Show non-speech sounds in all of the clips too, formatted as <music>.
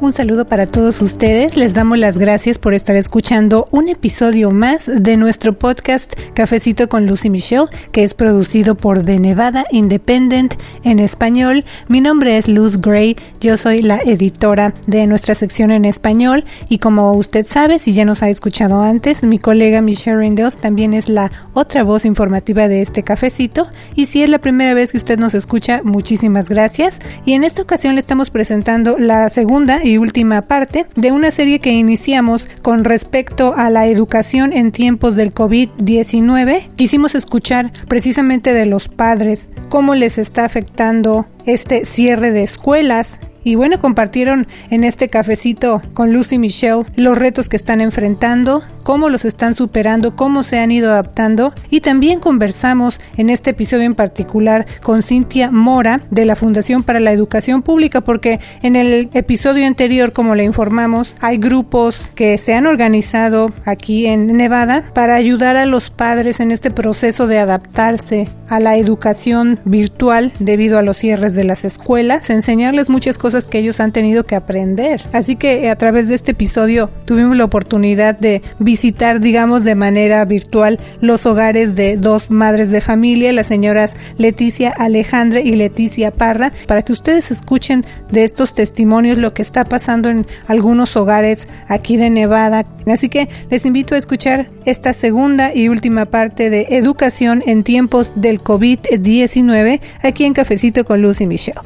Un saludo para todos ustedes. Les damos las gracias por estar escuchando un episodio más de nuestro podcast Cafecito con Lucy Michelle, que es producido por The Nevada Independent en español. Mi nombre es Luz Gray, yo soy la editora de nuestra sección en español y como usted sabe, si ya nos ha escuchado antes, mi colega Michelle Rindels también es la otra voz informativa de este cafecito y si es la primera vez que usted nos escucha, muchísimas gracias. Y en esta ocasión le estamos presentando la segunda y última parte de una serie que iniciamos con respecto a la educación en tiempos del COVID-19. Quisimos escuchar precisamente de los padres cómo les está afectando este cierre de escuelas y bueno, compartieron en este cafecito con Lucy Michelle los retos que están enfrentando, cómo los están superando, cómo se han ido adaptando y también conversamos en este episodio en particular con Cintia Mora de la Fundación para la Educación Pública porque en el episodio anterior, como le informamos, hay grupos que se han organizado aquí en Nevada para ayudar a los padres en este proceso de adaptarse a la educación virtual debido a los cierres de las escuelas, enseñarles muchas cosas que ellos han tenido que aprender. Así que a través de este episodio tuvimos la oportunidad de visitar, digamos, de manera virtual los hogares de dos madres de familia, las señoras Leticia Alejandra y Leticia Parra, para que ustedes escuchen de estos testimonios lo que está pasando en algunos hogares aquí de Nevada. Así que les invito a escuchar esta segunda y última parte de educación en tiempos del COVID-19 aquí en Cafecito con Luz y Michelle.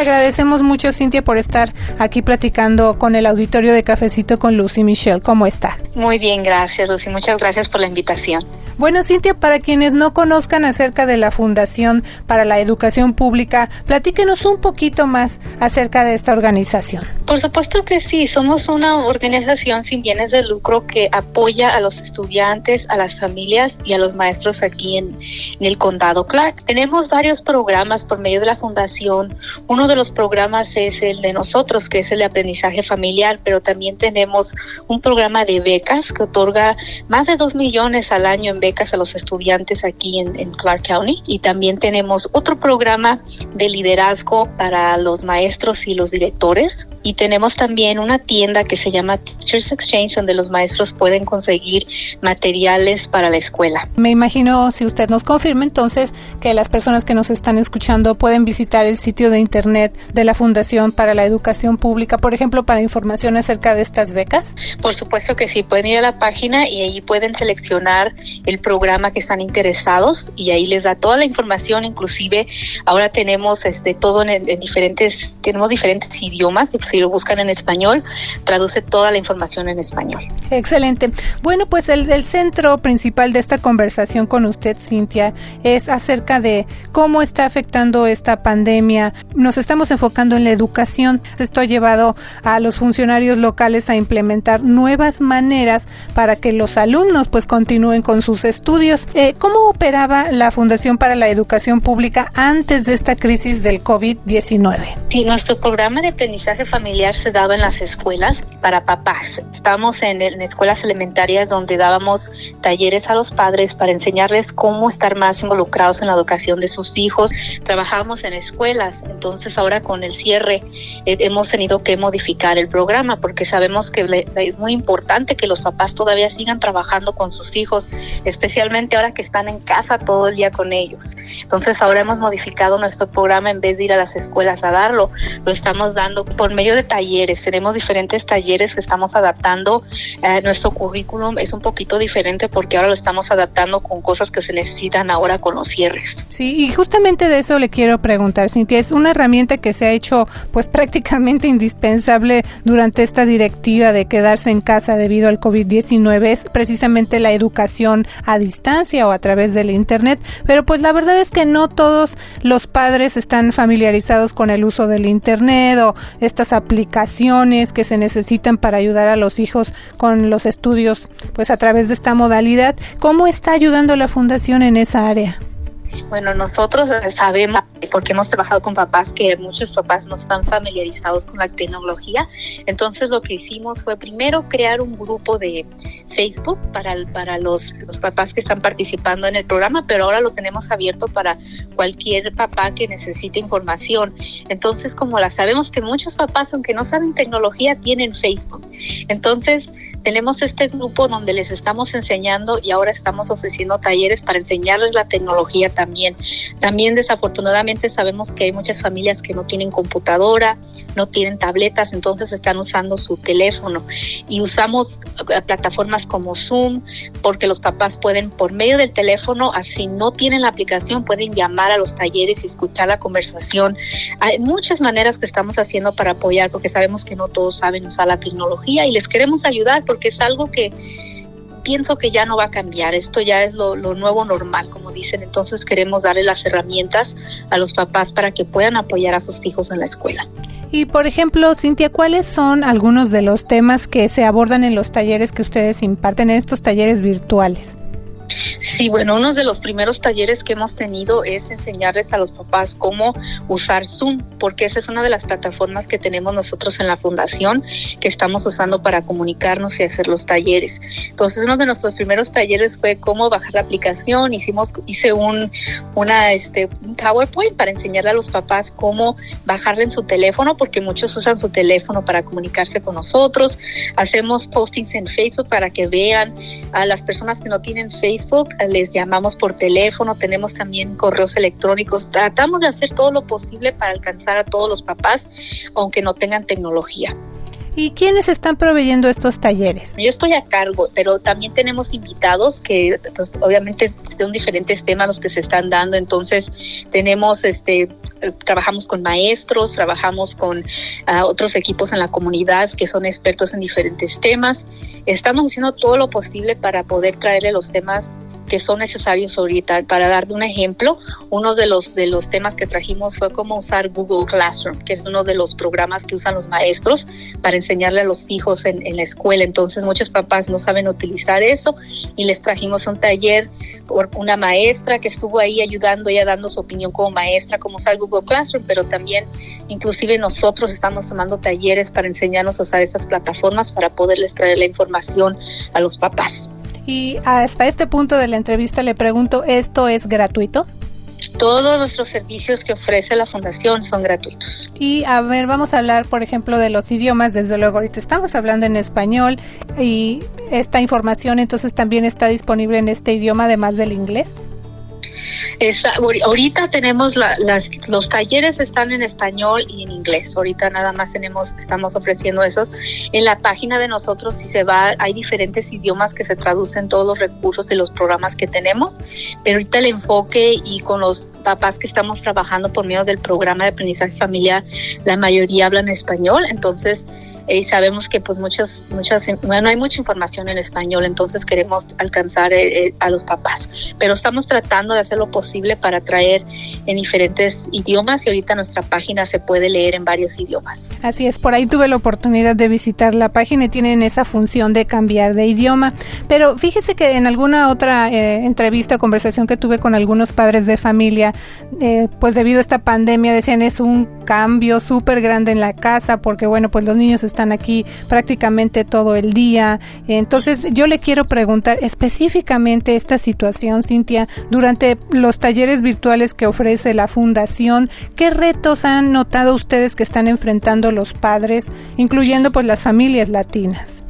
Agradecemos mucho, Cintia, por estar aquí platicando con el auditorio de Cafecito con Lucy Michelle. ¿Cómo está? Muy bien, gracias, Lucy. Muchas gracias por la invitación. Bueno, Cintia, para quienes no conozcan acerca de la Fundación para la Educación Pública, platíquenos un poquito más acerca de esta organización. Por supuesto que sí, somos una organización sin bienes de lucro que apoya a los estudiantes, a las familias y a los maestros aquí en, en el condado Clark. Tenemos varios programas por medio de la Fundación. Uno de los programas es el de nosotros, que es el de aprendizaje familiar, pero también tenemos un programa de becas que otorga más de dos millones al año en becas a los estudiantes aquí en, Clark County y también tenemos otro programa de liderazgo para los maestros y los directores y tenemos también una tienda que se llama Teachers Exchange donde los maestros pueden conseguir materiales para la escuela. Me imagino, si usted nos confirma entonces, que las personas que nos están escuchando pueden visitar el sitio de internet de la Fundación para la Educación Pública, por ejemplo, para información acerca de estas becas. Por supuesto que sí, pueden ir la página y ahí pueden seleccionar el programa que están interesados y ahí les da toda la información, inclusive ahora tenemos este todo en, diferentes, tenemos diferentes idiomas, si lo buscan en español, traduce toda la información en español. Excelente. Bueno, pues el, el centro principal de esta conversación con usted, Cintia, es acerca de cómo está afectando esta pandemia. Nos estamos enfocando en la educación. Esto ha llevado a los funcionarios locales a implementar nuevas maneras para que los alumnos pues continúen con sus estudios. Eh, ¿Cómo operaba la Fundación para la Educación Pública antes de esta crisis del COVID-19? Sí, nuestro programa de aprendizaje familiar se daba en las escuelas para papás. Estamos en, en escuelas elementarias donde dábamos talleres a los padres para enseñarles cómo estar más involucrados en la educación de sus hijos. Trabajamos en escuelas, entonces ahora con el cierre eh, hemos tenido que modificar el programa porque sabemos que es muy importante que los papás todavía sigan trabajando con sus hijos, especialmente ahora que están en casa todo el día con ellos. Entonces ahora hemos modificado nuestro programa en vez de ir a las escuelas a darlo, lo estamos dando por medio de talleres. Tenemos diferentes talleres que estamos adaptando. Eh, nuestro currículum es un poquito diferente porque ahora lo estamos adaptando con cosas que se necesitan ahora con los cierres. Sí, y justamente de eso le quiero preguntar, Cintia. Es una herramienta que se ha hecho pues <laughs> prácticamente indispensable durante esta directiva de quedarse en casa debido al COVID-19. Es precisamente la educación a distancia o a través del Internet, pero pues la verdad es que no todos los padres están familiarizados con el uso del Internet o estas aplicaciones que se necesitan para ayudar a los hijos con los estudios pues a través de esta modalidad. ¿Cómo está ayudando la fundación en esa área? Bueno, nosotros sabemos que porque hemos trabajado con papás que muchos papás no están familiarizados con la tecnología. Entonces lo que hicimos fue primero crear un grupo de Facebook para, para los, los papás que están participando en el programa, pero ahora lo tenemos abierto para cualquier papá que necesite información. Entonces, como la sabemos que muchos papás, aunque no saben tecnología, tienen Facebook. Entonces, tenemos este grupo donde les estamos enseñando y ahora estamos ofreciendo talleres para enseñarles la tecnología también. También desafortunadamente sabemos que hay muchas familias que no tienen computadora, no tienen tabletas, entonces están usando su teléfono y usamos eh, plataformas como Zoom porque los papás pueden por medio del teléfono, así no tienen la aplicación, pueden llamar a los talleres y escuchar la conversación. Hay muchas maneras que estamos haciendo para apoyar porque sabemos que no todos saben usar la tecnología y les queremos ayudar porque es algo que pienso que ya no va a cambiar, esto ya es lo, nuevo normal, como dicen, entonces queremos darle las herramientas a los papás para que puedan apoyar a sus hijos en la escuela. Y por ejemplo, Cintia, ¿cuáles son algunos de los temas que se abordan en los talleres que ustedes imparten, en estos talleres virtuales? Sí, bueno, uno de los primeros talleres que hemos tenido es enseñarles a los papás cómo usar Zoom, porque esa es una de las plataformas que tenemos nosotros en la fundación que estamos usando para comunicarnos y hacer los talleres. Entonces, uno de nuestros primeros talleres fue cómo bajar la aplicación. Hicimos, hice un, una, este, un PowerPoint para enseñarle a los papás cómo bajarle en su teléfono, porque muchos usan su teléfono para comunicarse con nosotros. Hacemos postings en Facebook para que vean a las personas que no tienen Facebook les llamamos por teléfono, tenemos también correos electrónicos, tratamos de hacer todo lo posible para alcanzar a todos los papás, aunque no tengan tecnología. ¿Y quiénes están proveyendo estos talleres? Yo estoy a cargo, pero también tenemos invitados que pues, obviamente son diferentes temas los que se están dando. Entonces tenemos, este, eh, trabajamos con maestros, trabajamos con ah, otros equipos en la comunidad que son expertos en diferentes temas. Estamos haciendo todo lo posible para poder traerle los temas que son necesarios ahorita. Para darle un ejemplo, uno de los, de los temas que trajimos fue cómo usar Google Classroom, que es uno de los programas que usan los maestros para enseñarle a los hijos en, en la escuela. Entonces muchos papás no saben utilizar eso y les trajimos un taller por una maestra que estuvo ahí ayudando, ella dando su opinión como maestra, cómo usar Google Classroom, pero también inclusive nosotros estamos tomando talleres para enseñarnos a usar estas plataformas para poderles traer la información a los papás. Y hasta este punto de la entrevista le pregunto, ¿esto es gratuito? Todos nuestros servicios que ofrece la fundación son gratuitos. Y a ver, vamos a hablar, por ejemplo, de los idiomas. Desde luego, ahorita estamos hablando en español y esta información entonces también está disponible en este idioma además del inglés ahorita tenemos las, los talleres están en español y en inglés. Ahorita nada más tenemos, estamos ofreciendo esos. En la página de nosotros, si se va, hay diferentes idiomas que se traducen todos los recursos y los programas que tenemos. Pero ahorita el enfoque y con los papás que estamos trabajando por medio del programa de aprendizaje familiar, la mayoría hablan español. Entonces, y sabemos que pues muchos, muchas, bueno, hay mucha información en español, entonces queremos alcanzar eh, eh, a los papás, pero estamos tratando de hacer lo posible para traer en diferentes idiomas y ahorita nuestra página se puede leer en varios idiomas. Así es, por ahí tuve la oportunidad de visitar la página y tienen esa función de cambiar de idioma, pero fíjese que en alguna otra eh, entrevista conversación que tuve con algunos padres de familia, pues debido a esta pandemia decían es un cambio súper grande en la casa porque bueno, pues los niños están están aquí prácticamente todo el día. Entonces yo le quiero preguntar específicamente esta situación, Cintia, durante los talleres virtuales que ofrece la fundación, ¿qué retos han notado ustedes que están enfrentando los padres, incluyendo pues las familias latinas?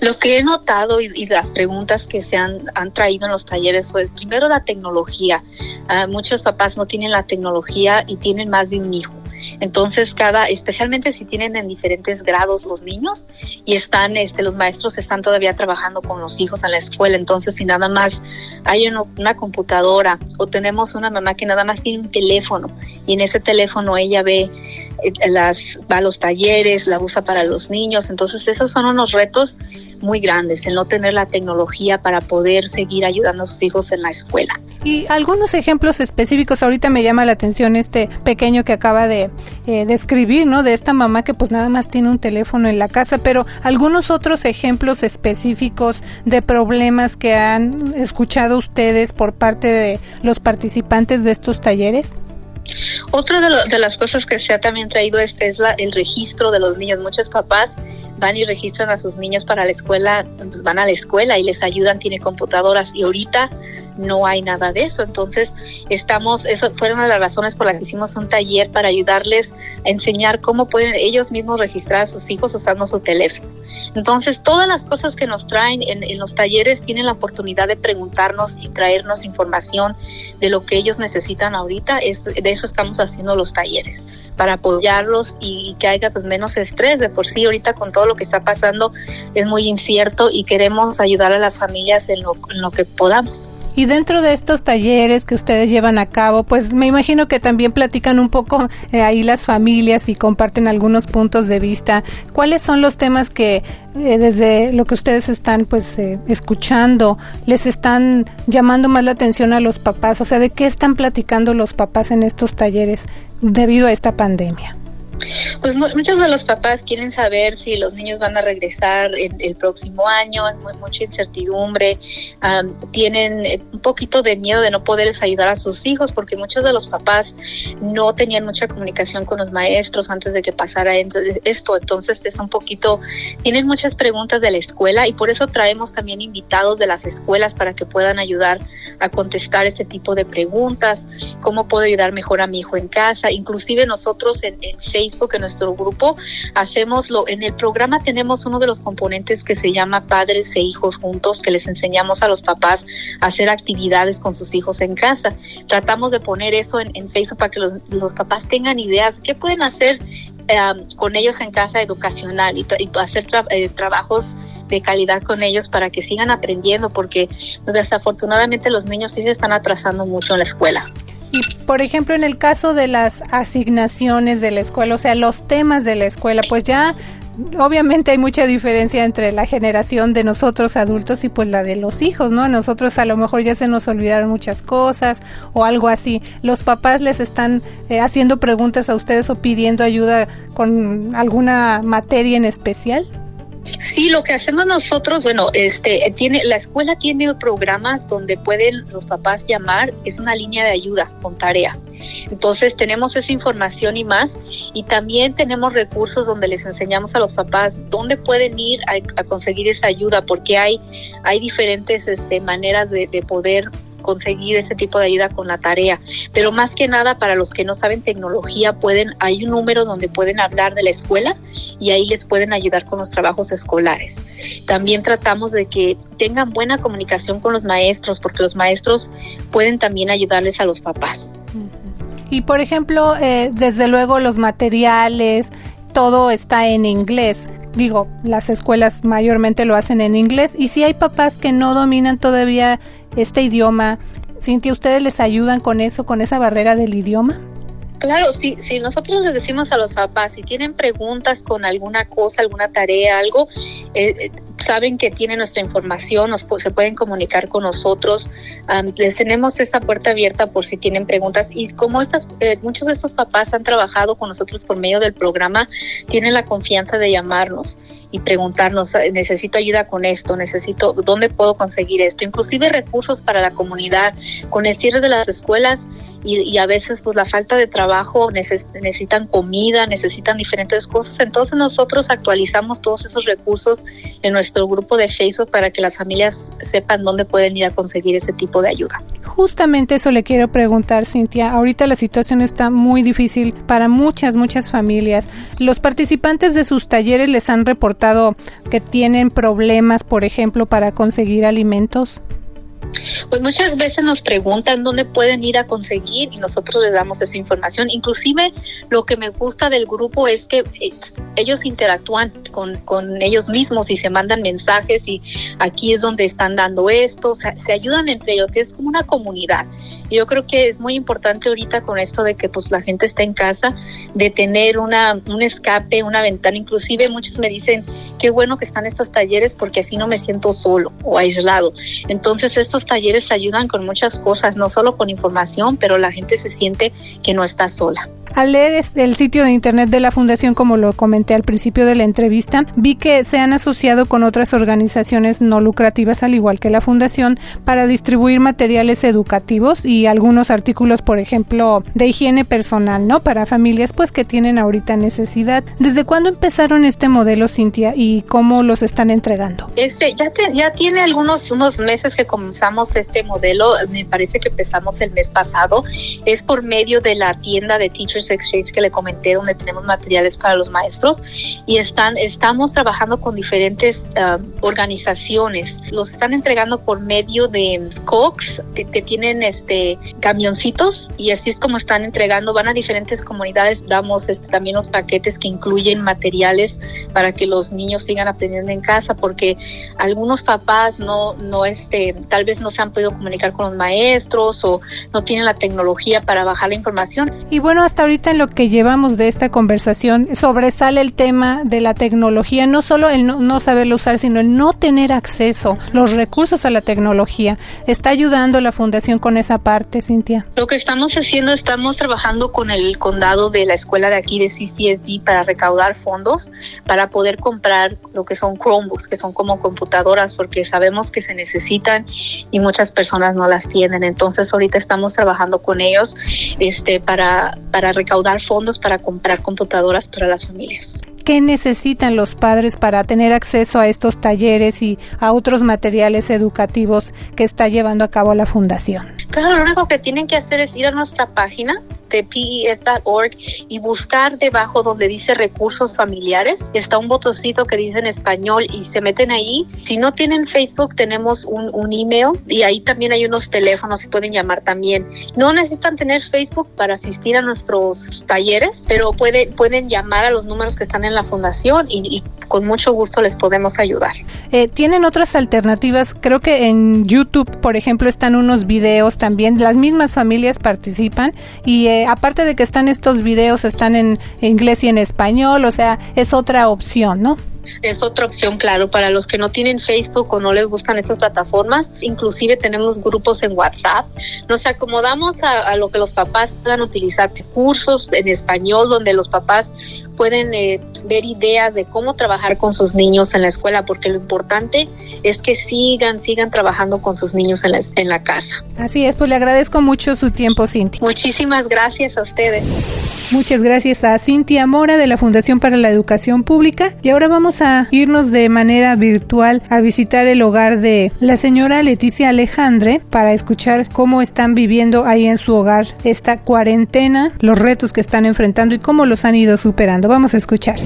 Lo que he notado y, las preguntas que se han, traído en los talleres fue primero la tecnología. Ah, muchos papás no tienen la tecnología y tienen más de un hijo. Entonces, cada, especialmente si tienen en diferentes grados los niños y están, este, los maestros están todavía trabajando con los hijos en la escuela, entonces si nada más hay una, computadora o tenemos una mamá que nada más tiene un teléfono y en ese teléfono ella ve las, va a los talleres, la usa para los niños. Entonces, esos son unos retos muy grandes, el no tener la tecnología para poder seguir ayudando a sus hijos en la escuela. Y algunos ejemplos específicos, ahorita me llama la atención este pequeño que acaba de eh, describir, ¿no? De esta mamá que pues nada más tiene un teléfono en la casa, pero algunos otros ejemplos específicos de problemas que han escuchado ustedes por parte de los participantes de estos talleres. Otra de, las cosas que se ha también traído es, es la, el registro de los niños. Muchos papás van y registran a sus niños para la escuela, pues van a la escuela y les ayudan, tiene computadoras y ahorita no hay nada de eso. Entonces, estamos, eso fueron las razones por las que hicimos un taller para ayudarles a enseñar cómo pueden ellos mismos registrar a sus hijos usando su teléfono. Entonces, todas las cosas que nos traen en, los talleres tienen la oportunidad de preguntarnos y traernos información de lo que ellos necesitan ahorita. Es, de eso estamos haciendo los talleres, para apoyarlos y, que haya pues menos estrés. De por sí, ahorita con todo lo que está pasando es muy incierto y queremos ayudar a las familias en lo, en lo que podamos. Y dentro de estos talleres que ustedes llevan a cabo, pues me imagino que también platican un poco eh, ahí las familias y comparten algunos puntos de vista. ¿Cuáles son los temas que eh, desde lo que ustedes están pues eh, escuchando les están llamando más la atención a los papás? O sea, ¿de qué están platicando los papás en estos talleres debido a esta pandemia? Pues muchos de los papás quieren saber si los niños van a regresar el, próximo año, hay mucha incertidumbre, tienen eh, un poquito de miedo de no poderles ayudar a sus hijos porque muchos de los papás no tenían mucha comunicación con los maestros antes de que pasara esto, entonces es un poquito, tienen muchas preguntas de la escuela y por eso traemos también invitados de las escuelas para que puedan ayudar a contestar este tipo de preguntas, cómo puedo ayudar mejor a mi hijo en casa, inclusive nosotros en, en Facebook Facebook, en nuestro grupo, hacemos lo, en el programa tenemos uno de los componentes que se llama Padres e Hijos Juntos, que les enseñamos a los papás a hacer actividades con sus hijos en casa. Tratamos de poner eso en, Facebook para que los, papás tengan ideas, qué pueden hacer em, con ellos en casa educacional y, hacer eh, trabajos de calidad con ellos para que sigan aprendiendo, porque desafortunadamente los niños sí se están atrasando mucho en la escuela. Y por ejemplo, en el caso de las asignaciones de la escuela, o sea, los temas de la escuela, pues ya obviamente hay mucha diferencia entre la generación de nosotros adultos y pues la de los hijos, ¿no? Nosotros a lo mejor ya se nos olvidaron muchas cosas o algo así. ¿Los papás les están eh, haciendo preguntas a ustedes o pidiendo ayuda con alguna materia en especial? Sí, lo que hacemos nosotros, bueno, este, tiene, la escuela tiene programas donde pueden los papás llamar, es una línea de ayuda con tarea. Entonces tenemos esa información y más, y también tenemos recursos donde les enseñamos a los papás dónde pueden ir a, conseguir esa ayuda, porque hay, hay diferentes este, maneras de, de poder conseguir ese tipo de ayuda con la tarea. Pero más que nada, para los que no saben tecnología, pueden, hay un número donde pueden hablar de la escuela y ahí les pueden ayudar con los trabajos escolares. También tratamos de que tengan buena comunicación con los maestros, porque los maestros pueden también ayudarles a los papás. Y por ejemplo, eh, desde luego los materiales, todo está en inglés. Digo, las escuelas mayormente lo hacen en inglés. Y si hay papás que no dominan todavía este idioma, Cintia, ¿ustedes les ayudan con eso, con esa barrera del idioma? Claro, si, si nosotros les decimos a los papás, si tienen preguntas con alguna cosa, alguna tarea, algo, eh, eh, saben que tienen nuestra información, nos, se pueden comunicar con nosotros, les tenemos esta puerta abierta por si tienen preguntas. Y como estas, eh, muchos de estos papás han trabajado con nosotros por medio del programa, tienen la confianza de llamarnos y preguntarnos, necesito ayuda con esto, necesito, ¿dónde puedo conseguir esto? Inclusive recursos para la comunidad, con el cierre de las escuelas y, a veces pues la falta de trabajo, necesitan comida, necesitan diferentes cosas, entonces nosotros actualizamos todos esos recursos en nuestro nuestro grupo de Facebook para que las familias sepan dónde pueden ir a conseguir ese tipo de ayuda. Justamente eso le quiero preguntar, Cintia. Ahorita la situación está muy difícil para muchas, muchas familias. ¿Los participantes de sus talleres les han reportado que tienen problemas, por ejemplo, para conseguir alimentos? Pues muchas veces nos preguntan dónde pueden ir a conseguir y nosotros les damos esa información. Inclusive lo que me gusta del grupo es que eh, ellos interactúan con, con ellos mismos y se mandan mensajes y aquí es donde están dando esto, se ayudan entre ellos, es como una comunidad. Yo creo que es muy importante ahorita con esto de que pues la gente está en casa, de tener una, un escape, una ventana. Inclusive muchos me dicen, qué bueno que están estos talleres porque así no me siento solo o aislado. Entonces estos talleres ayudan con muchas cosas, no solo con información, pero la gente se siente que no está sola. Al leer el sitio de internet de la fundación, como lo comenté al principio de la entrevista, vi que se han asociado con otras organizaciones no lucrativas, al igual que la fundación, para distribuir materiales educativos y algunos artículos, por ejemplo, de higiene personal, ¿no? Para familias pues que tienen ahorita necesidad. ¿Desde cuándo empezaron este modelo, Cintia, y cómo los están entregando? Este, ya, ya tiene algunos unos meses que comenzamos este modelo, me parece que empezamos el mes pasado, es por medio de la tienda de Teachers Exchange que le comenté, donde tenemos materiales para los maestros y están, estamos trabajando con diferentes um, organizaciones. Los están entregando por medio de Cox, que, tienen este camioncitos y así es como están entregando. Van a diferentes comunidades, damos este, también los paquetes que incluyen materiales para que los niños sigan aprendiendo en casa, porque algunos papás no, no este, tal vez no se han podido comunicar con los maestros o no tienen la tecnología para bajar la información. Y bueno, hasta ahorita en lo que llevamos de esta conversación sobresale el tema de la tecnología, no solo el no, saberlo usar, sino el no tener acceso, los recursos a la tecnología. ¿Está ayudando la fundación con esa parte, Lo que estamos haciendo, estamos trabajando con el condado de la escuela de aquí de CCSD para recaudar fondos para poder comprar lo que son Chromebooks, que son como computadoras, porque sabemos que se necesitan y muchas personas no las tienen. Entonces ahorita estamos trabajando con ellos este, para, para recaudar fondos para comprar computadoras para las familias. ¿Qué necesitan los padres para tener acceso a estos talleres y a otros materiales educativos que está llevando a cabo la fundación? Claro, lo único que tienen que hacer es ir a nuestra página de pef.org y buscar debajo donde dice recursos familiares. Está un botoncito que dice en español y se meten ahí. Si no tienen Facebook, tenemos un, un email y ahí también hay unos teléfonos y pueden llamar también. No necesitan tener Facebook para asistir a nuestros talleres, pero puede, pueden llamar a los números que están en la fundación y, con mucho gusto les podemos ayudar. Eh, Tienen otras alternativas. Creo que en YouTube, por ejemplo, están unos videos también. Las mismas familias participan y eh, aparte de que están estos videos, están en inglés y en español, o sea, es otra opción, ¿no? Es otra opción, claro, para los que no tienen Facebook o no les gustan estas plataformas. Inclusive tenemos grupos en WhatsApp. Nos acomodamos a, a lo que los papás puedan utilizar, cursos en español donde los papás pueden eh, ver ideas de cómo trabajar con sus niños en la escuela, porque lo importante es que sigan, sigan trabajando con sus niños en la, en la casa. Así es, pues le agradezco mucho su tiempo, Cintia. Muchísimas gracias a ustedes. Muchas gracias a Cintia Mora de la Fundación para la Educación Pública. Y ahora vamos a irnos de manera virtual a visitar el hogar de la señora Leticia Alejandre para escuchar cómo están viviendo ahí en su hogar esta cuarentena, los retos que están enfrentando y cómo los han ido superando. Vamos a escuchar.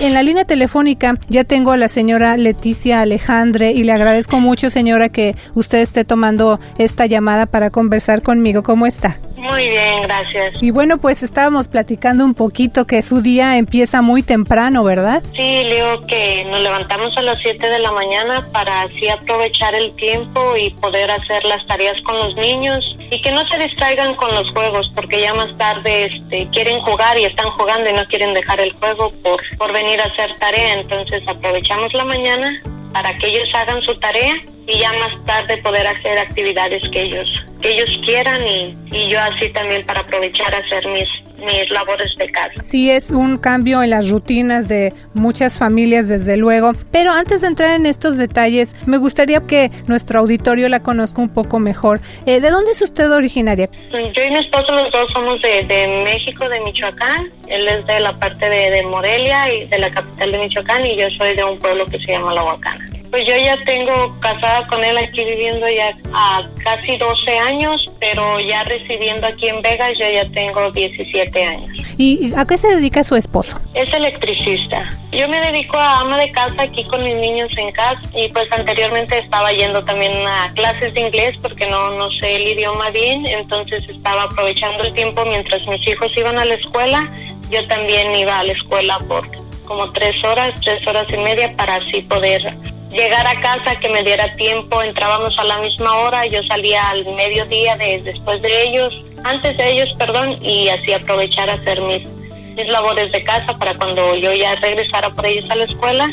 En la línea telefónica ya tengo a la señora Leticia Alejandre y le agradezco mucho, señora, que usted esté tomando esta llamada para conversar conmigo. ¿Cómo está? Muy bien, gracias. Y bueno, pues estábamos platicando un poquito que su día empieza muy temprano, ¿verdad? Sí, digo que nos levantamos a las 7 de la mañana para así aprovechar el tiempo y poder hacer las tareas con los niños y que no se distraigan con los juegos porque ya más tarde este, quieren jugar y están jugando y no quieren dejar el juego por, por venir a hacer tarea. Entonces aprovechamos la mañana para que ellos hagan su tarea y ya más tarde poder hacer actividades que ellos que ellos quieran y, y yo así también para aprovechar hacer mis mis labores de casa. Sí, es un cambio en las rutinas de muchas familias, desde luego. Pero antes de entrar en estos detalles, me gustaría que nuestro auditorio la conozca un poco mejor. Eh, ¿De dónde es usted originaria? Yo y mi esposo los dos somos de, de México, de Michoacán. Él es de la parte de, de Morelia y de la capital de Michoacán y yo soy de un pueblo que se llama La Huacana. Pues yo ya tengo casada con él aquí viviendo ya a casi 12 años, pero ya residiendo aquí en Vegas yo ya tengo 17 años. ¿Y a qué se dedica su esposo? Es electricista. Yo me dedico a ama de casa aquí con mis niños en casa y pues anteriormente estaba yendo también a clases de inglés porque no, no sé el idioma bien, entonces estaba aprovechando el tiempo mientras mis hijos iban a la escuela, yo también iba a la escuela por como tres horas, tres horas y media para así poder llegar a casa, que me diera tiempo, entrábamos a la misma hora, yo salía al mediodía de, después de ellos, antes de ellos, perdón, y así aprovechar a hacer mis, mis labores de casa para cuando yo ya regresara por ellos a la escuela,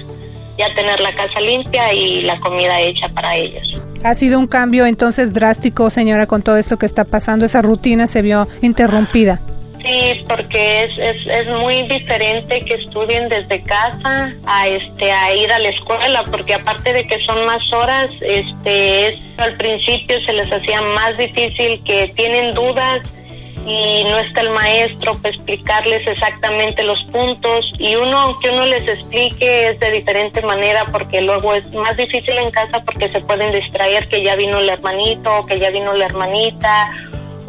ya tener la casa limpia y la comida hecha para ellos. Ha sido un cambio entonces drástico, señora, con todo esto que está pasando. Esa rutina se vio interrumpida. Sí, porque es, es, es muy diferente que estudien desde casa a este a ir a la escuela, porque aparte de que son más horas, este es al principio se les hacía más difícil que tienen dudas y no está el maestro para explicarles exactamente los puntos. Y uno aunque uno les explique es de diferente manera porque luego es más difícil en casa porque se pueden distraer que ya vino el hermanito, que ya vino la hermanita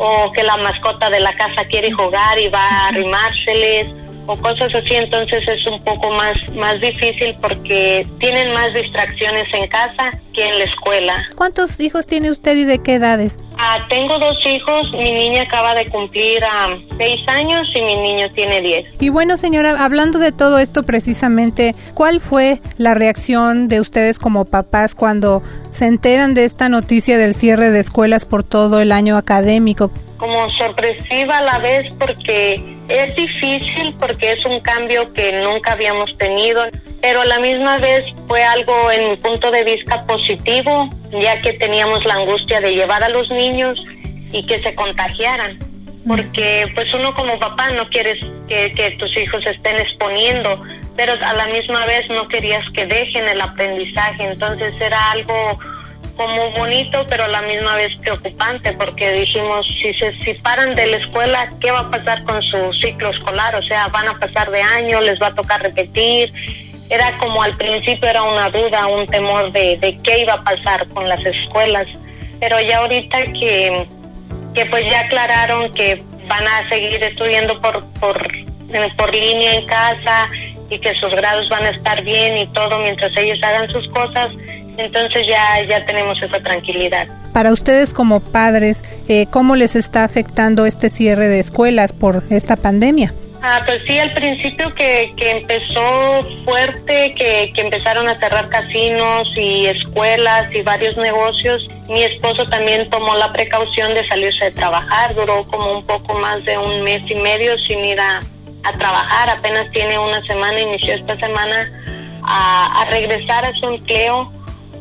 o que la mascota de la casa quiere jugar y va a arrimárseles o cosas así, entonces es un poco más, más difícil porque tienen más distracciones en casa que en la escuela. ¿Cuántos hijos tiene usted y de qué edades? Ah, tengo dos hijos, mi niña acaba de cumplir a seis años y mi niño tiene diez. Y bueno, señora, hablando de todo esto precisamente, ¿cuál fue la reacción de ustedes como papás cuando se enteran de esta noticia del cierre de escuelas por todo el año académico? Como sorpresiva a la vez porque es difícil porque es un cambio que nunca habíamos tenido, pero a la misma vez fue algo en mi punto de vista positivo, ya que teníamos la angustia de llevar a los niños y que se contagiaran. Porque pues uno como papá no quieres que, que tus hijos estén exponiendo, pero a la misma vez no querías que dejen el aprendizaje, entonces era algo como bonito, pero a la misma vez preocupante, porque dijimos, si se separan de la escuela, ¿qué va a pasar con su ciclo escolar? O sea, van a pasar de año, les va a tocar repetir. Era como al principio era una duda, un temor de, de qué iba a pasar con las escuelas, pero ya ahorita que, que pues ya aclararon que van a seguir estudiando por, por, por línea en casa y que sus grados van a estar bien y todo mientras ellos hagan sus cosas, entonces ya, ya tenemos esa tranquilidad. Para ustedes como padres, eh, ¿cómo les está afectando este cierre de escuelas por esta pandemia? Ah, pues sí, al principio que, que empezó fuerte, que, que empezaron a cerrar casinos y escuelas y varios negocios, mi esposo también tomó la precaución de salirse de trabajar, duró como un poco más de un mes y medio sin ir a, a trabajar, apenas tiene una semana, inició esta semana a, a regresar a su empleo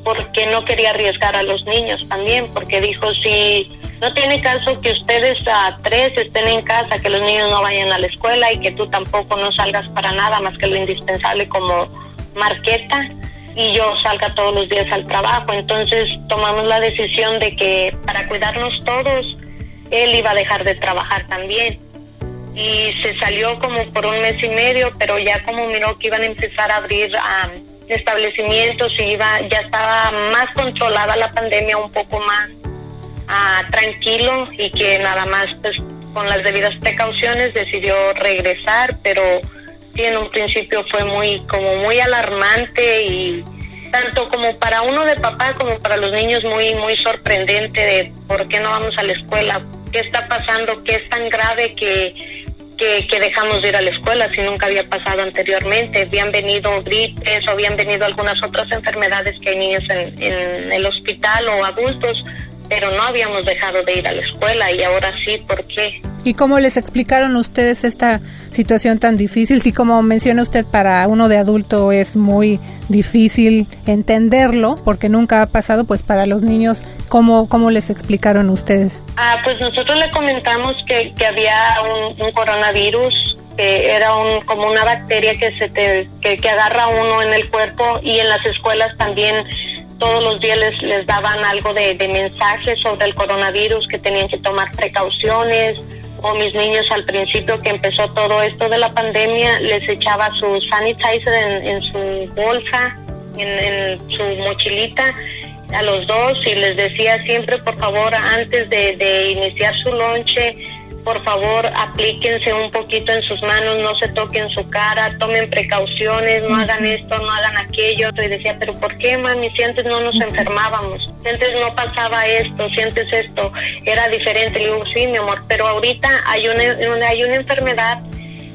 porque no quería arriesgar a los niños también, porque dijo, si no tiene caso que ustedes a tres estén en casa, que los niños no vayan a la escuela y que tú tampoco no salgas para nada más que lo indispensable como marqueta y yo salga todos los días al trabajo. Entonces tomamos la decisión de que para cuidarnos todos, él iba a dejar de trabajar también y se salió como por un mes y medio, pero ya como miró que iban a empezar a abrir um, establecimientos y iba, ya estaba más controlada la pandemia, un poco más uh, tranquilo y que nada más pues, con las debidas precauciones decidió regresar, pero sí en un principio fue muy como muy alarmante y tanto como para uno de papá como para los niños muy muy sorprendente de por qué no vamos a la escuela, qué está pasando, qué es tan grave que que, dejamos de ir a la escuela si nunca había pasado anteriormente. Habían venido gripes o habían venido algunas otras enfermedades que hay niños en, en el hospital o adultos, pero no habíamos dejado de ir a la escuela y ahora sí, ¿por qué? ¿Y cómo les explicaron ustedes esta situación tan difícil? Si como menciona usted, para uno de adulto es muy difícil entenderlo porque nunca ha pasado, pues para los niños, ¿cómo, cómo les explicaron ustedes? Ah, pues nosotros le comentamos que, que había un, coronavirus que era un, como una bacteria que se te, que, que agarra uno en el cuerpo y en las escuelas también todos los días les, les daban algo de, de mensajes sobre el coronavirus, que tenían que tomar precauciones, o mis niños al principio que empezó todo esto de la pandemia, les echaba su sanitizer en, su bolsa, en, su mochilita a los dos y les decía siempre, por favor, antes de, de iniciar su lonche, por favor aplíquense un poquito en sus manos, no se toquen su cara, tomen precauciones, no hagan esto, no hagan aquello. Y decía, pero ¿por qué, mami? Si antes no nos enfermábamos, si antes no pasaba esto, si antes esto era diferente. Le digo, sí, mi amor, pero ahorita hay una, hay una enfermedad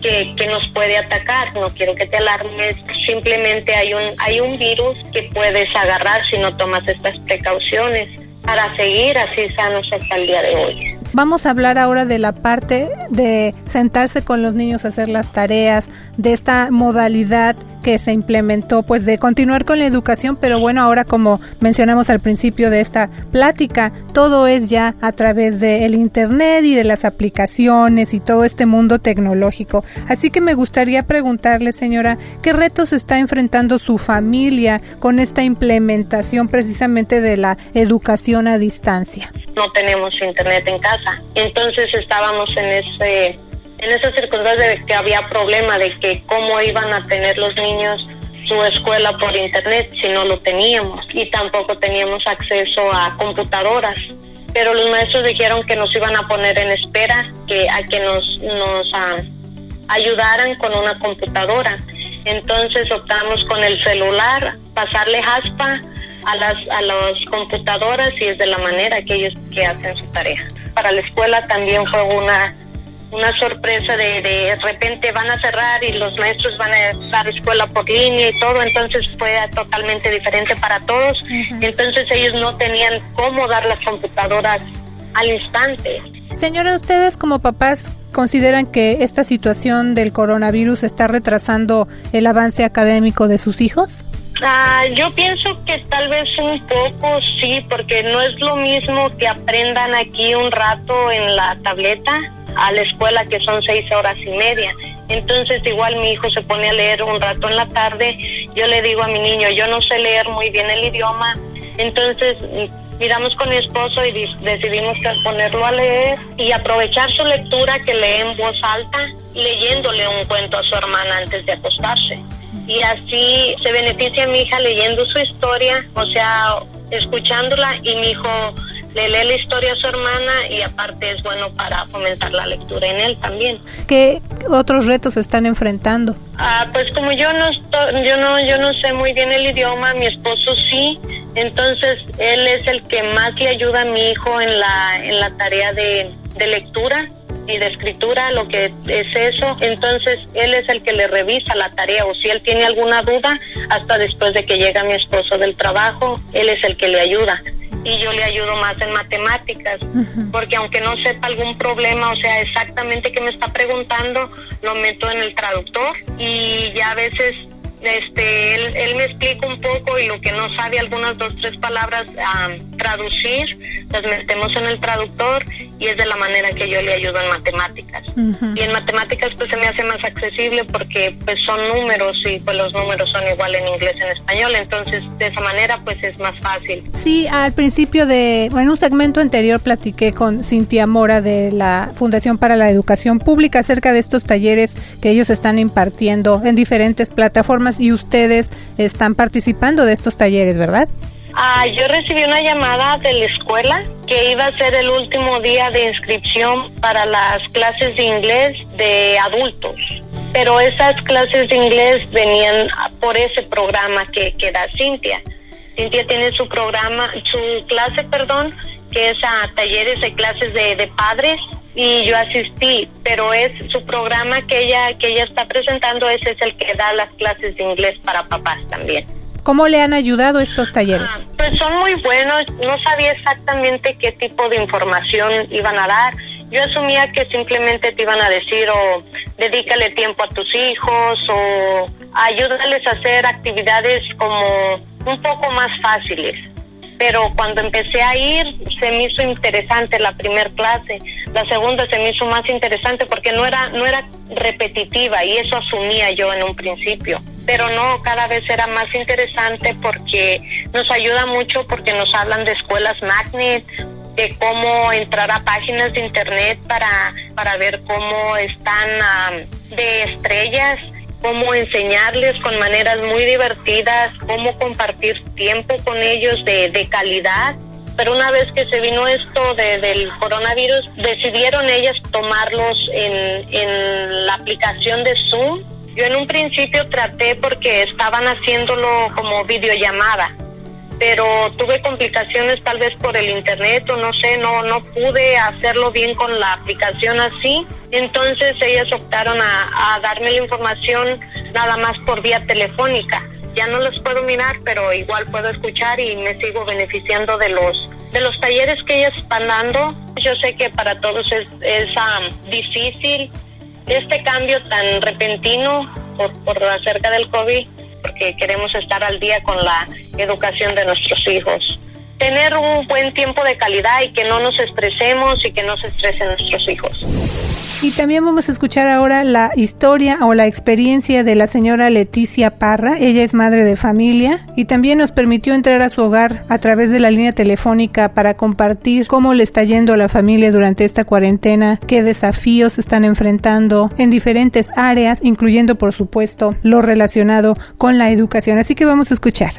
que, que, nos puede atacar. No quiero que te alarmes. Simplemente hay un, hay un virus que puedes agarrar si no tomas estas precauciones para seguir así sanos hasta el día de hoy. Vamos a hablar ahora de la parte de sentarse con los niños a hacer las tareas, de esta modalidad que se implementó, pues de continuar con la educación, pero bueno, ahora como mencionamos al principio de esta plática, todo es ya a través del Internet y de las aplicaciones y todo este mundo tecnológico. Así que me gustaría preguntarle, señora, ¿qué retos está enfrentando su familia con esta implementación precisamente de la educación a distancia? No tenemos Internet en casa entonces estábamos en ese en esa circunstancia de que había problema de que cómo iban a tener los niños su escuela por internet si no lo teníamos y tampoco teníamos acceso a computadoras. Pero los maestros dijeron que nos iban a poner en espera que a que nos nos ah, ayudaran con una computadora. Entonces optamos con el celular pasarle aspa a las a las computadoras y es de la manera que ellos que hacen su tarea para la escuela también fue una una sorpresa de, de repente van a cerrar y los maestros van a dar escuela por línea y todo, entonces fue totalmente diferente para todos. Entonces ellos no tenían cómo dar las computadoras al instante. Señora, ¿ustedes como papás consideran que esta situación del coronavirus está retrasando el avance académico de sus hijos? Ah, yo pienso que tal vez un poco sí, porque no es lo mismo que aprendan aquí un rato en la tableta a la escuela que son seis horas y media. Entonces igual mi hijo se pone a leer un rato en la tarde. Yo le digo a mi niño, yo no sé leer muy bien el idioma. Entonces miramos con mi esposo y decidimos ponerlo a leer y aprovechar su lectura que lee en voz alta, leyéndole un cuento a su hermana antes de acostarse y así se beneficia mi hija leyendo su historia, o sea, escuchándola y mi hijo le lee la historia a su hermana y aparte es bueno para fomentar la lectura en él también. ¿Qué otros retos están enfrentando? Ah, pues como yo no yo no yo no sé muy bien el idioma, mi esposo sí, entonces él es el que más le ayuda a mi hijo en la en la tarea de, de lectura y de escritura, lo que es eso. Entonces, él es el que le revisa la tarea o si él tiene alguna duda, hasta después de que llega mi esposo del trabajo, él es el que le ayuda. Y yo le ayudo más en matemáticas, porque aunque no sepa algún problema, o sea, exactamente qué me está preguntando, lo meto en el traductor y ya a veces este, él, él, me explica un poco y lo que no sabe, algunas dos, tres palabras a traducir, las metemos en el traductor y es de la manera que yo le ayudo en matemáticas. Y en matemáticas pues se me hace más accesible porque pues son números y pues los números son igual en inglés en español, entonces de esa manera pues es más fácil. Sí, al principio de, en un segmento anterior platiqué con Cintia Mora de la Fundación para la Educación Pública acerca de estos talleres que ellos están impartiendo en diferentes plataformas y ustedes están participando de estos talleres, ¿verdad? Ah, yo recibí una llamada de la escuela que iba a ser el último día de inscripción para las clases de inglés de adultos. Pero esas clases de inglés venían por ese programa que, que da Cintia. Cintia tiene su programa, su clase, perdón, que es a talleres de clases de, de padres y yo asistí, pero es su programa que ella que ella está presentando, ese es el que da las clases de inglés para papás también. ¿Cómo le han ayudado estos talleres? Ah, pues son muy buenos. No sabía exactamente qué tipo de información iban a dar. Yo asumía que simplemente te iban a decir o dedícale tiempo a tus hijos o ayúdales a hacer actividades como un poco más fáciles pero cuando empecé a ir se me hizo interesante la primera clase, la segunda se me hizo más interesante porque no era no era repetitiva y eso asumía yo en un principio, pero no, cada vez era más interesante porque nos ayuda mucho porque nos hablan de escuelas magnet, de cómo entrar a páginas de internet para para ver cómo están de estrellas cómo enseñarles con maneras muy divertidas, cómo compartir tiempo con ellos de, de calidad. Pero una vez que se vino esto de, del coronavirus, decidieron ellas tomarlos en, en la aplicación de Zoom. Yo en un principio traté porque estaban haciéndolo como videollamada pero tuve complicaciones tal vez por el internet o no sé, no no pude hacerlo bien con la aplicación así. Entonces ellas optaron a, darme la información nada más por vía telefónica. ya no los puedo mirar, pero igual puedo escuchar y me sigo beneficiando de los de los talleres que ellas están dando. Yo sé que para todos es, es um, difícil este cambio tan repentino por, por acerca del COVID, porque queremos estar al día con la educación de nuestros hijos tener un buen tiempo de calidad y que no nos estresemos y que no se estresen nuestros hijos. Y también vamos a escuchar ahora la historia o la experiencia de la señora Leticia Parra. Ella es madre de familia y también nos permitió entrar a su hogar a través de la línea telefónica para compartir cómo le está yendo a la familia durante esta cuarentena, qué desafíos están enfrentando en diferentes áreas, incluyendo por supuesto lo relacionado con la educación. Así que vamos a escuchar.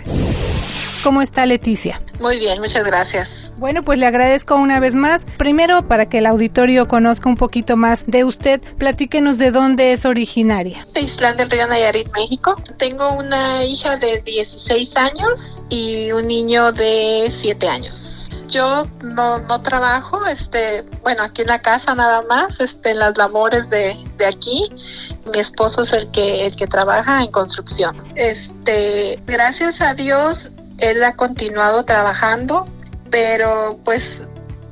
¿Cómo está Leticia? Muy bien, muchas gracias. Bueno, pues le agradezco una vez más. Primero, para que el auditorio conozca un poquito más de usted, platíquenos de dónde es originaria. De Islán del Río Nayarit, México. Tengo una hija de 16 años y un niño de 7 años. Yo no, no trabajo, este, bueno, aquí en la casa nada más, este, en las labores de, de aquí mi esposo es el que el que trabaja en construcción. Este, gracias a Dios él ha continuado trabajando, pero pues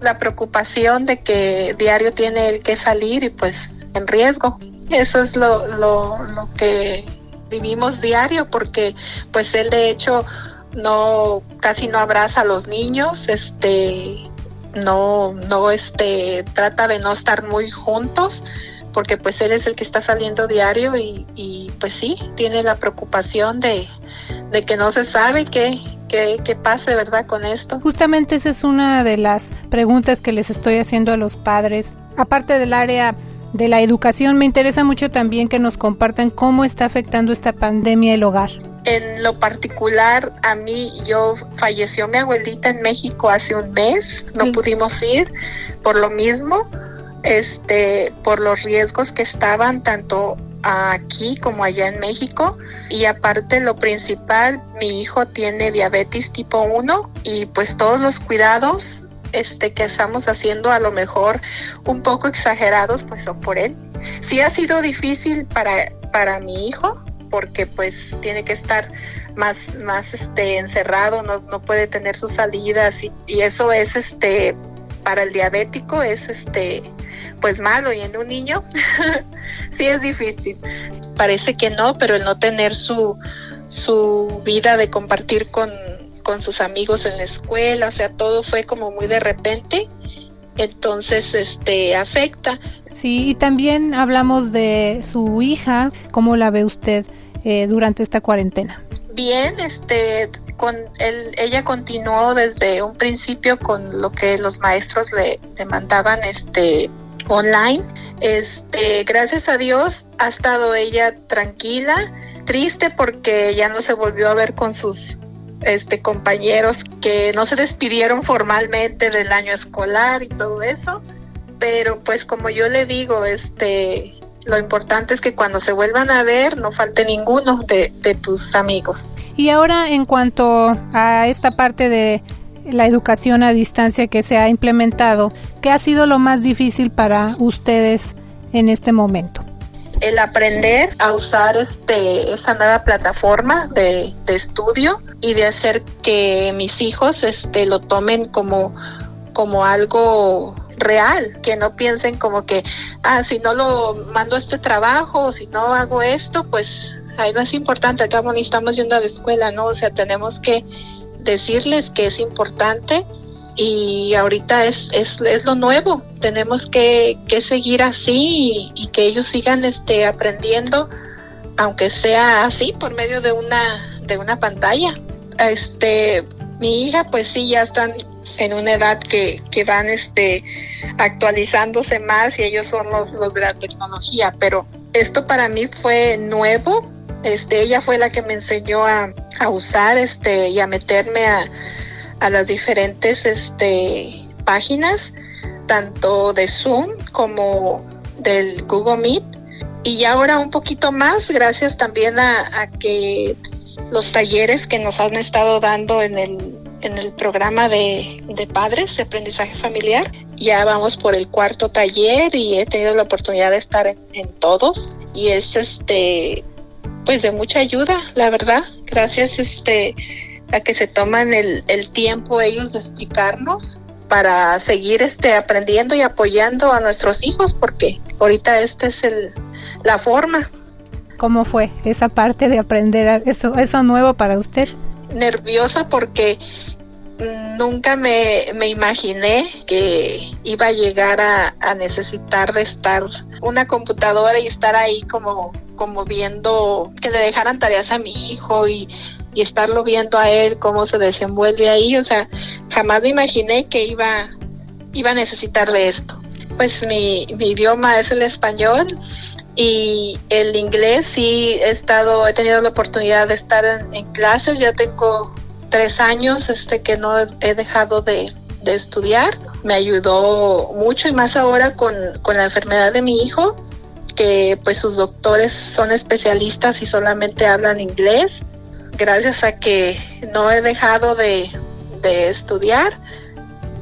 la preocupación de que diario tiene el que salir y pues en riesgo. Eso es lo, lo, lo que vivimos diario porque pues él de hecho no casi no abraza a los niños, este no no este trata de no estar muy juntos porque pues él es el que está saliendo diario y pues sí, tiene la preocupación de, de que no se sabe qué, qué, pase, ¿verdad? Con esto. Justamente esa es una de las preguntas que les estoy haciendo a los padres. Aparte del área de la educación, me interesa mucho también que nos compartan cómo está afectando esta pandemia el hogar. En lo particular, a mí, yo falleció mi abuelita en México hace un mes, no pudimos ir por lo mismo, este, por los riesgos que estaban tanto aquí como allá en México. Y aparte lo principal mi hijo tiene diabetes tipo 1 y pues todos los cuidados este que estamos haciendo a lo mejor un poco exagerados pues son por él. Sí ha sido difícil para para mi hijo porque pues tiene que estar más más este encerrado no, no puede tener sus salidas y, y eso es este para el diabético es este pues malo. Y en un niño <laughs> sí es difícil. Parece que no, pero el no tener su, su vida de compartir con, con sus amigos en la escuela, o sea, todo fue como muy de repente, entonces este afecta. Sí, y también hablamos de su hija, ¿cómo la ve usted eh, durante esta cuarentena? Bien, este, con él, ella continuó desde un principio con lo que los maestros le, le mandaban, este, online. Este, gracias a Dios ha estado ella tranquila, triste porque ya no se volvió a ver con sus este compañeros que no se despidieron formalmente del año escolar y todo eso, pero pues como yo le digo, este lo importante es que cuando se vuelvan a ver no falte ninguno de, de tus amigos. Y ahora en cuanto a esta parte de la educación a distancia que se ha implementado, ¿qué ha sido lo más difícil para ustedes en este momento? el aprender a usar este esta nueva plataforma de, estudio y de hacer que mis hijos este lo tomen como como algo real, que no piensen como que ah si no lo mando este trabajo si no hago esto, pues ahí no es importante, acá ni estamos yendo a la escuela, ¿no? O sea, tenemos que decirles que es importante y ahorita es, es, es lo nuevo. Tenemos que, que seguir así y, que ellos sigan este, aprendiendo, aunque sea así, por medio de una, de una pantalla. Este, mi hija, pues sí, ya están en una edad que, que van este, actualizándose más y ellos son los, los de la tecnología, pero esto para mí fue nuevo este, ella fue la que me enseñó a, a usar este, y a meterme a, a las diferentes este, páginas, tanto de Zoom como del Google Meet. Y ahora un poquito más, gracias también a, a que los talleres que nos han estado dando en el, en el programa de, de, padres de aprendizaje familiar. Ya vamos por el cuarto taller y he tenido la oportunidad de estar en, en todos. Y es este pues de mucha ayuda, la verdad. Gracias este a que se toman el, el tiempo ellos de explicarnos para seguir este aprendiendo y apoyando a nuestros hijos porque ahorita esta es el la forma. ¿Cómo fue esa parte de aprender eso eso nuevo para usted? Nerviosa porque nunca me, me, imaginé que iba a llegar a, a, necesitar de estar una computadora y estar ahí como, como viendo que le dejaran tareas a mi hijo y, y estarlo viendo a él cómo se desenvuelve ahí. O sea, jamás me imaginé que iba, iba a necesitar de esto. Pues mi, mi idioma es el español y el inglés sí he estado, he tenido la oportunidad de estar en, en clases, ya tengo tres años este que no he dejado de, de estudiar. Me ayudó mucho y más ahora con, con, la enfermedad de mi hijo, que pues sus doctores son especialistas y solamente hablan inglés. Gracias a que no he dejado de, de estudiar,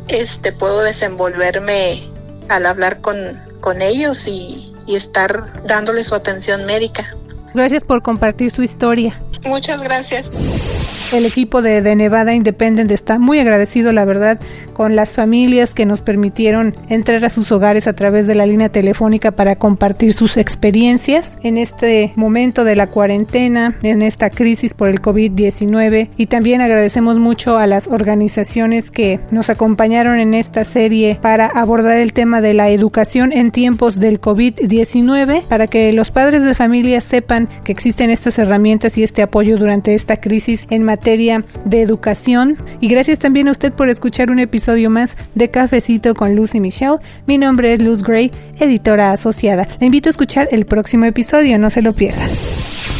este puedo desenvolverme al hablar con, con ellos y, y estar dándole su atención médica. Gracias por compartir su historia. Muchas gracias. El equipo de, de, Nevada Independent está muy agradecido, la verdad, con las familias que nos permitieron entrar a sus hogares a través de la línea telefónica para compartir sus experiencias en este momento de la cuarentena, en esta crisis por el COVID-19. Y también agradecemos mucho a las organizaciones que nos acompañaron en esta serie para abordar el tema de la educación en tiempos del COVID-19, para que los padres de familia sepan que existen estas herramientas y este apoyo durante esta crisis en materia materia de educación. Y gracias también a usted por escuchar un episodio más de Cafecito con Lucy Michelle. Mi nombre es Luz Gray, editora asociada. Le invito a escuchar el próximo episodio, no se lo pierda.